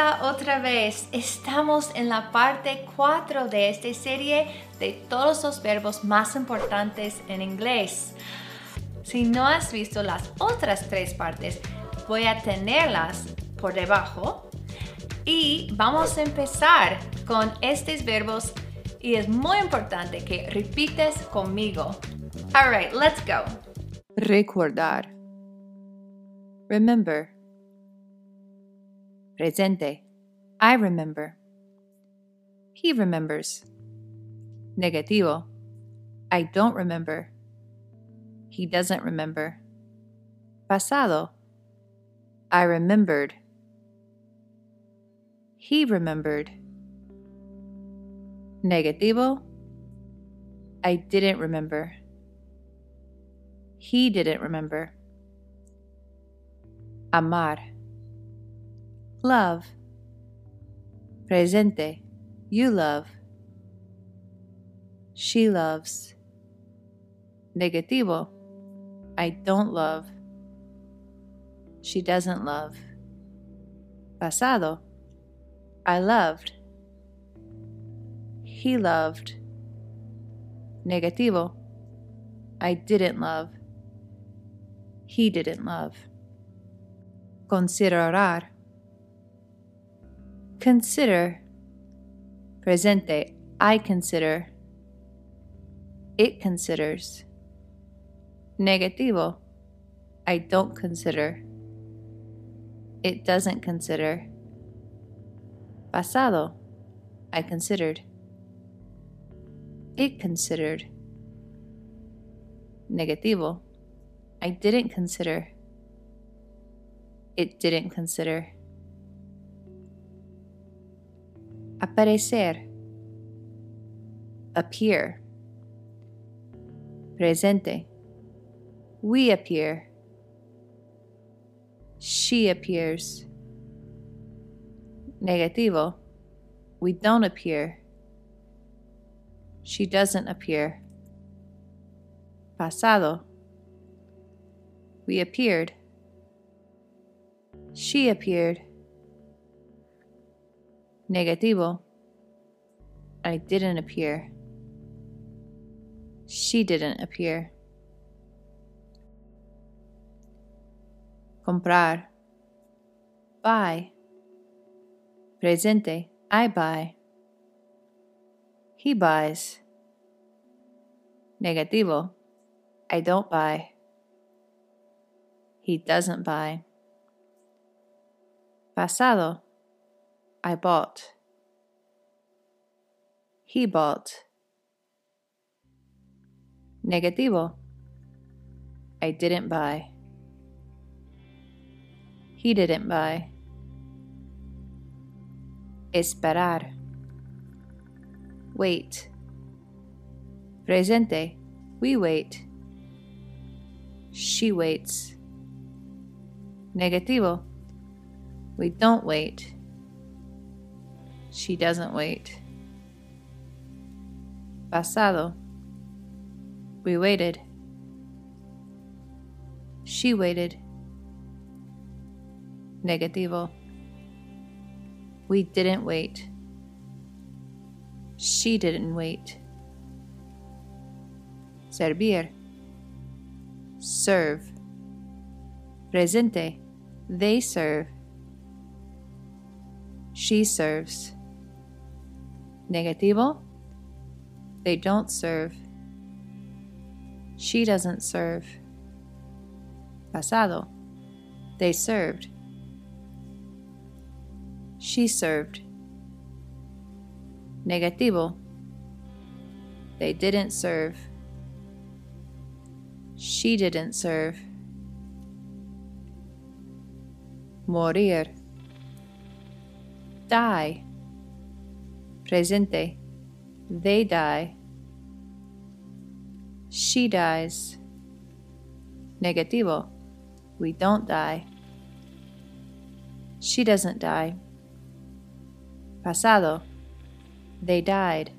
Hola otra vez. Estamos en la parte 4 de esta serie de todos los verbos más importantes en inglés. Si no has visto las otras tres partes, voy a tenerlas por debajo. Y vamos a empezar con estos verbos y es muy importante que repites conmigo. Alright, let's go. Recordar. Remember. Presente. I remember. He remembers. Negativo. I don't remember. He doesn't remember. Pasado. I remembered. He remembered. Negativo. I didn't remember. He didn't remember. Amar. Love. Presente. You love. She loves. Negativo. I don't love. She doesn't love. Pasado. I loved. He loved. Negativo. I didn't love. He didn't love. Considerar. Consider. Presente. I consider. It considers. Negativo. I don't consider. It doesn't consider. Pasado. I considered. It considered. Negativo. I didn't consider. It didn't consider. Aparecer. Appear. Presente. We appear. She appears. Negativo. We don't appear. She doesn't appear. Pasado. We appeared. She appeared. Negativo. I didn't appear. She didn't appear. Comprar. Buy. Presente. I buy. He buys. Negativo. I don't buy. He doesn't buy. Pasado. I bought. He bought. Negativo. I didn't buy. He didn't buy. Esperar. Wait. Presente. We wait. She waits. Negativo. We don't wait. She doesn't wait. Pasado. We waited. She waited. Negativo. We didn't wait. She didn't wait. Servir. Serve. Presente. They serve. She serves. Negativo. They don't serve. She doesn't serve. Pasado. They served. She served. Negativo. They didn't serve. She didn't serve. Morir. Die. Presente. They die. She dies. Negativo. We don't die. She doesn't die. Pasado. They died.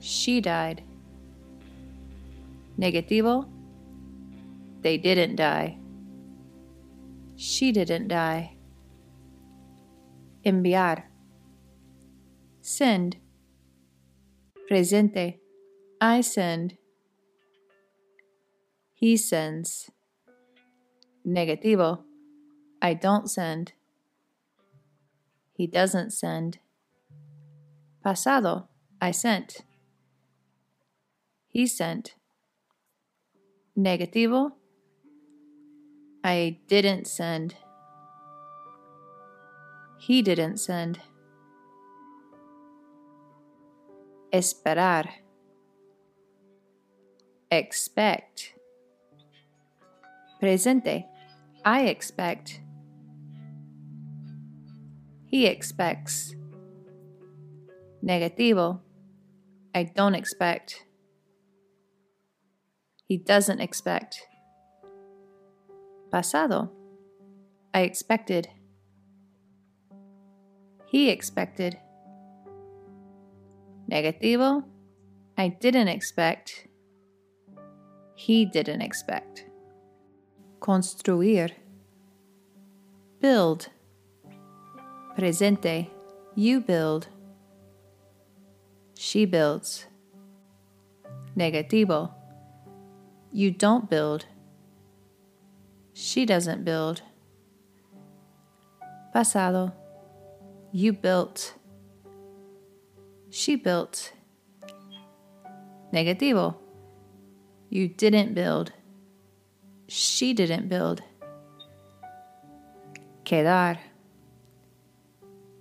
She died. Negativo. They didn't die. She didn't die. enviar. Send. Presente. I send. He sends. Negativo. I don't send. He doesn't send. Pasado. I sent. He sent. Negativo. I didn't send. He didn't send. Esperar. Expect. Presente. I expect. He expects. Negativo. I don't expect. He doesn't expect. Pasado. I expected. He expected. Negativo. I didn't expect. He didn't expect. Construir. Build. Presente. You build. She builds. Negativo. You don't build. She doesn't build. Pasado. You built. She built. Negativo. You didn't build. She didn't build. Quedar.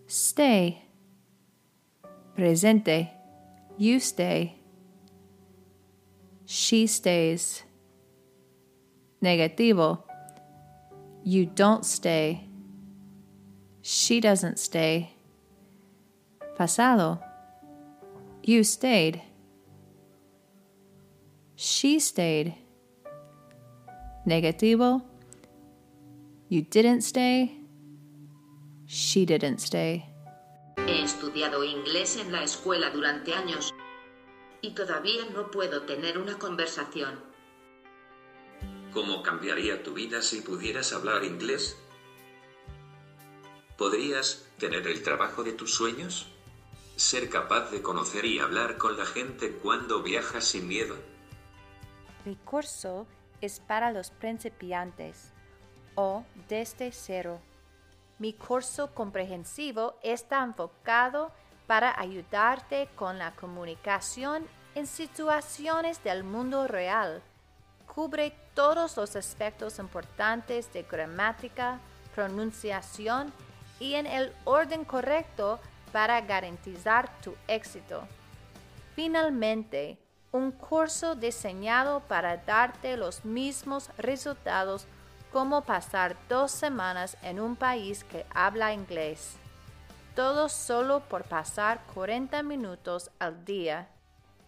Stay. Presente. You stay. She stays. Negativo. You don't stay. She doesn't stay. Pasado. You stayed. She stayed. Negativo. You didn't stay. She didn't stay. He estudiado inglés en la escuela durante años y todavía no puedo tener una conversación. ¿Cómo cambiaría tu vida si pudieras hablar inglés? ¿Podrías tener el trabajo de tus sueños? ¿Ser capaz de conocer y hablar con la gente cuando viajas sin miedo? Mi curso es para los principiantes o desde cero. Mi curso comprensivo está enfocado para ayudarte con la comunicación en situaciones del mundo real. Cubre todos los aspectos importantes de gramática, pronunciación y en el orden correcto para garantizar tu éxito. Finalmente, un curso diseñado para darte los mismos resultados como pasar dos semanas en un país que habla inglés. Todo solo por pasar 40 minutos al día.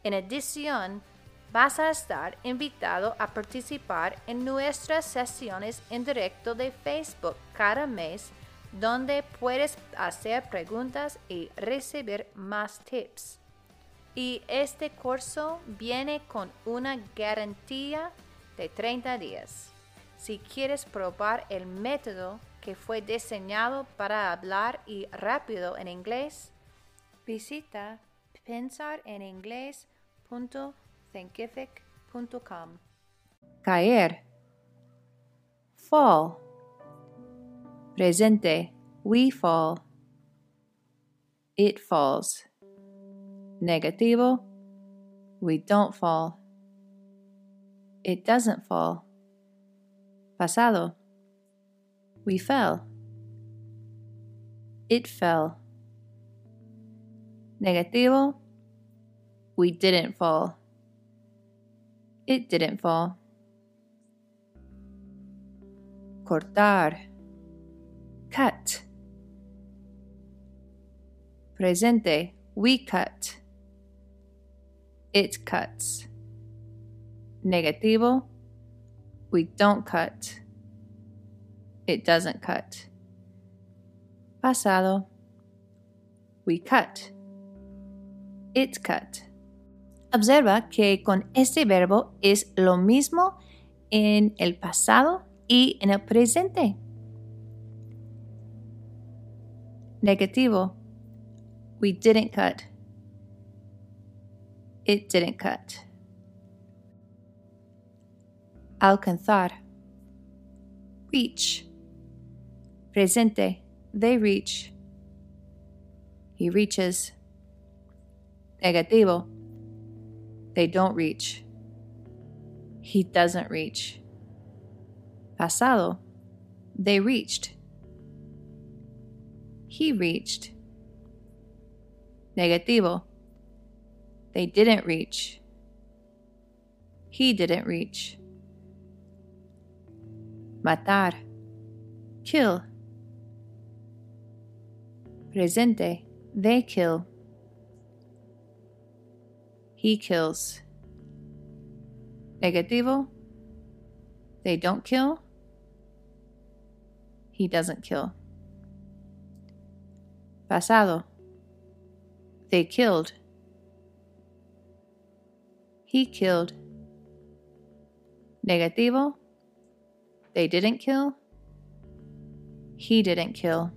En adición, vas a estar invitado a participar en nuestras sesiones en directo de Facebook cada mes, donde puedes hacer preguntas y recibir más tips. Y este curso viene con una garantía de 30 días. Si quieres probar el método que fue diseñado para hablar y rápido en inglés, visita pensareningles.thinkific.com. Caer. Fall. Presente. We fall. It falls. Negativo. We don't fall. It doesn't fall. Pasado. We fell. It fell. Negativo. We didn't fall. It didn't fall. Cortar. Cut. Presente. We cut. It cuts. Negativo. We don't cut. It doesn't cut. Pasado. We cut. It cut. Observa que con este verbo es lo mismo en el pasado y en el presente. Negativo. We didn't cut. It didn't cut. Alcanzar. Reach. Presente. They reach. He reaches. Negativo. They don't reach. He doesn't reach. Pasado. They reached. He reached. Negativo. They didn't reach. He didn't reach. Matar. Kill. Presente. They kill. He kills. Negativo. They don't kill. He doesn't kill. Pasado. They killed. He killed. Negativo. They didn't kill. He didn't kill.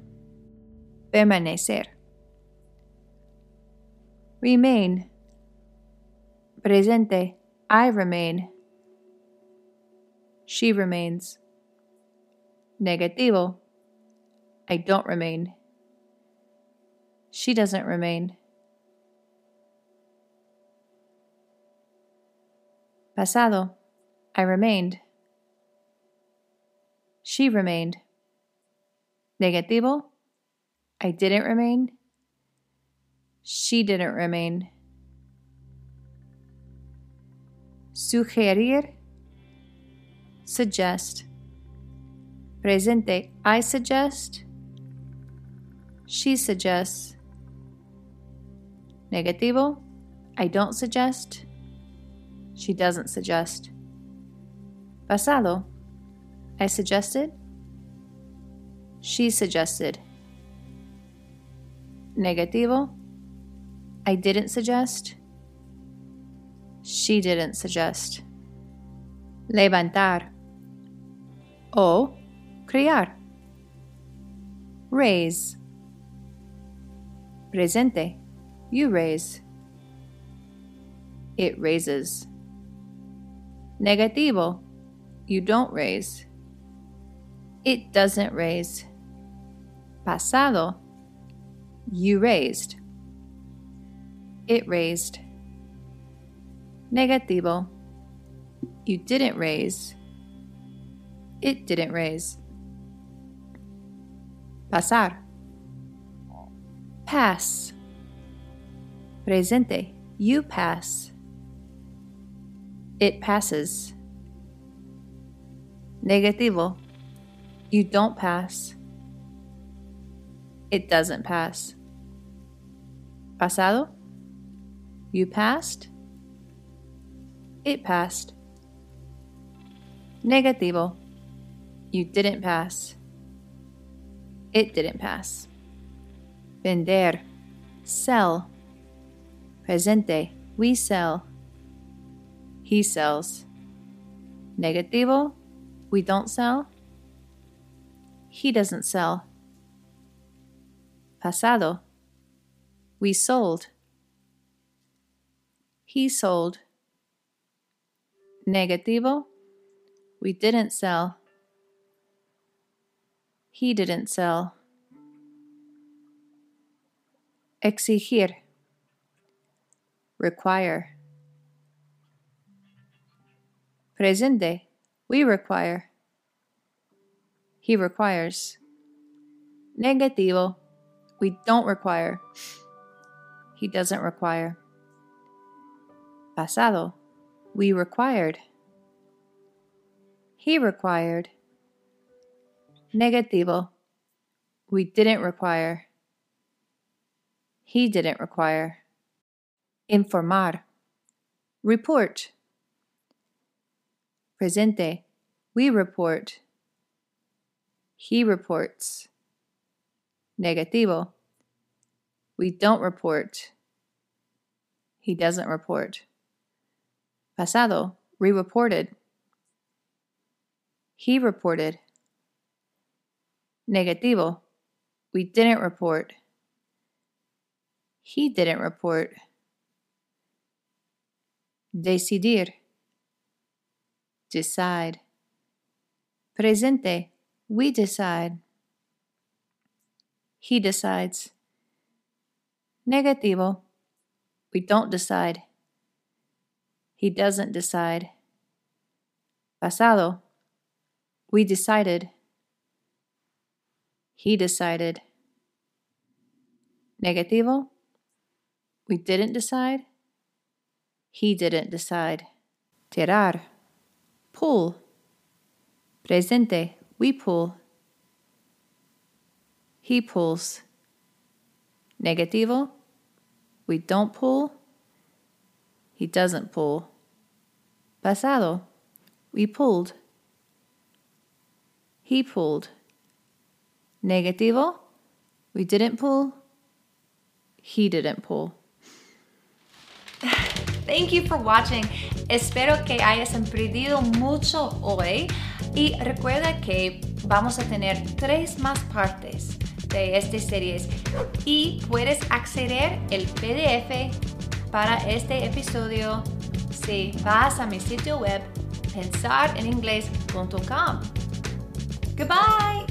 Permanecer. Remain. Presente. I remain. She remains. Negativo. I don't remain. She doesn't remain. Pasado. I remained. She remained. Negativo. I didn't remain. She didn't remain. Sugerir. Suggest. Presente. I suggest. She suggests. Negativo. I don't suggest. She doesn't suggest. Pasado. I suggested. She suggested. Negativo. I didn't suggest. She didn't suggest. Levantar. O. Criar. Raise. Presente. You raise. It raises. Negativo. You don't raise. It doesn't raise. Pasado. You raised. It raised. Negativo. You didn't raise. It didn't raise. Pasar. Pass. Presente. You pass. It passes. Negativo. You don't pass. It doesn't pass. Pasado. You passed. It passed. Negativo. You didn't pass. It didn't pass. Vender. Sell. Presente. We sell. He sells. Negativo. We don't sell. He doesn't sell. Pasado. We sold. He sold. Negativo. We didn't sell. He didn't sell. Exigir. Require. Presente. We require. He requires. Negativo. We don't require. He doesn't require. Pasado. We required. He required. Negativo. We didn't require. He didn't require. Informar. Report. Presente. We report. He reports. Negativo. We don't report. He doesn't report. Pasado. We reported. He reported. Negativo. We didn't report. He didn't report. Decidir. Decide. Presente. We decide. He decides. Negativo. We don't decide. He doesn't decide. Pasado. We decided. He decided. Negativo. We didn't decide. He didn't decide. Tirar. Pull. Presente. We pull. He pulls. Negativo. We don't pull. He doesn't pull. Pasado. We pulled. He pulled. Negativo. We didn't pull. He didn't pull. Thank you for watching. Espero que hayas aprendido mucho hoy y recuerda que vamos a tener tres más partes de estas series y puedes acceder el PDF para este episodio si vas a mi sitio web pensareningles.com. Goodbye.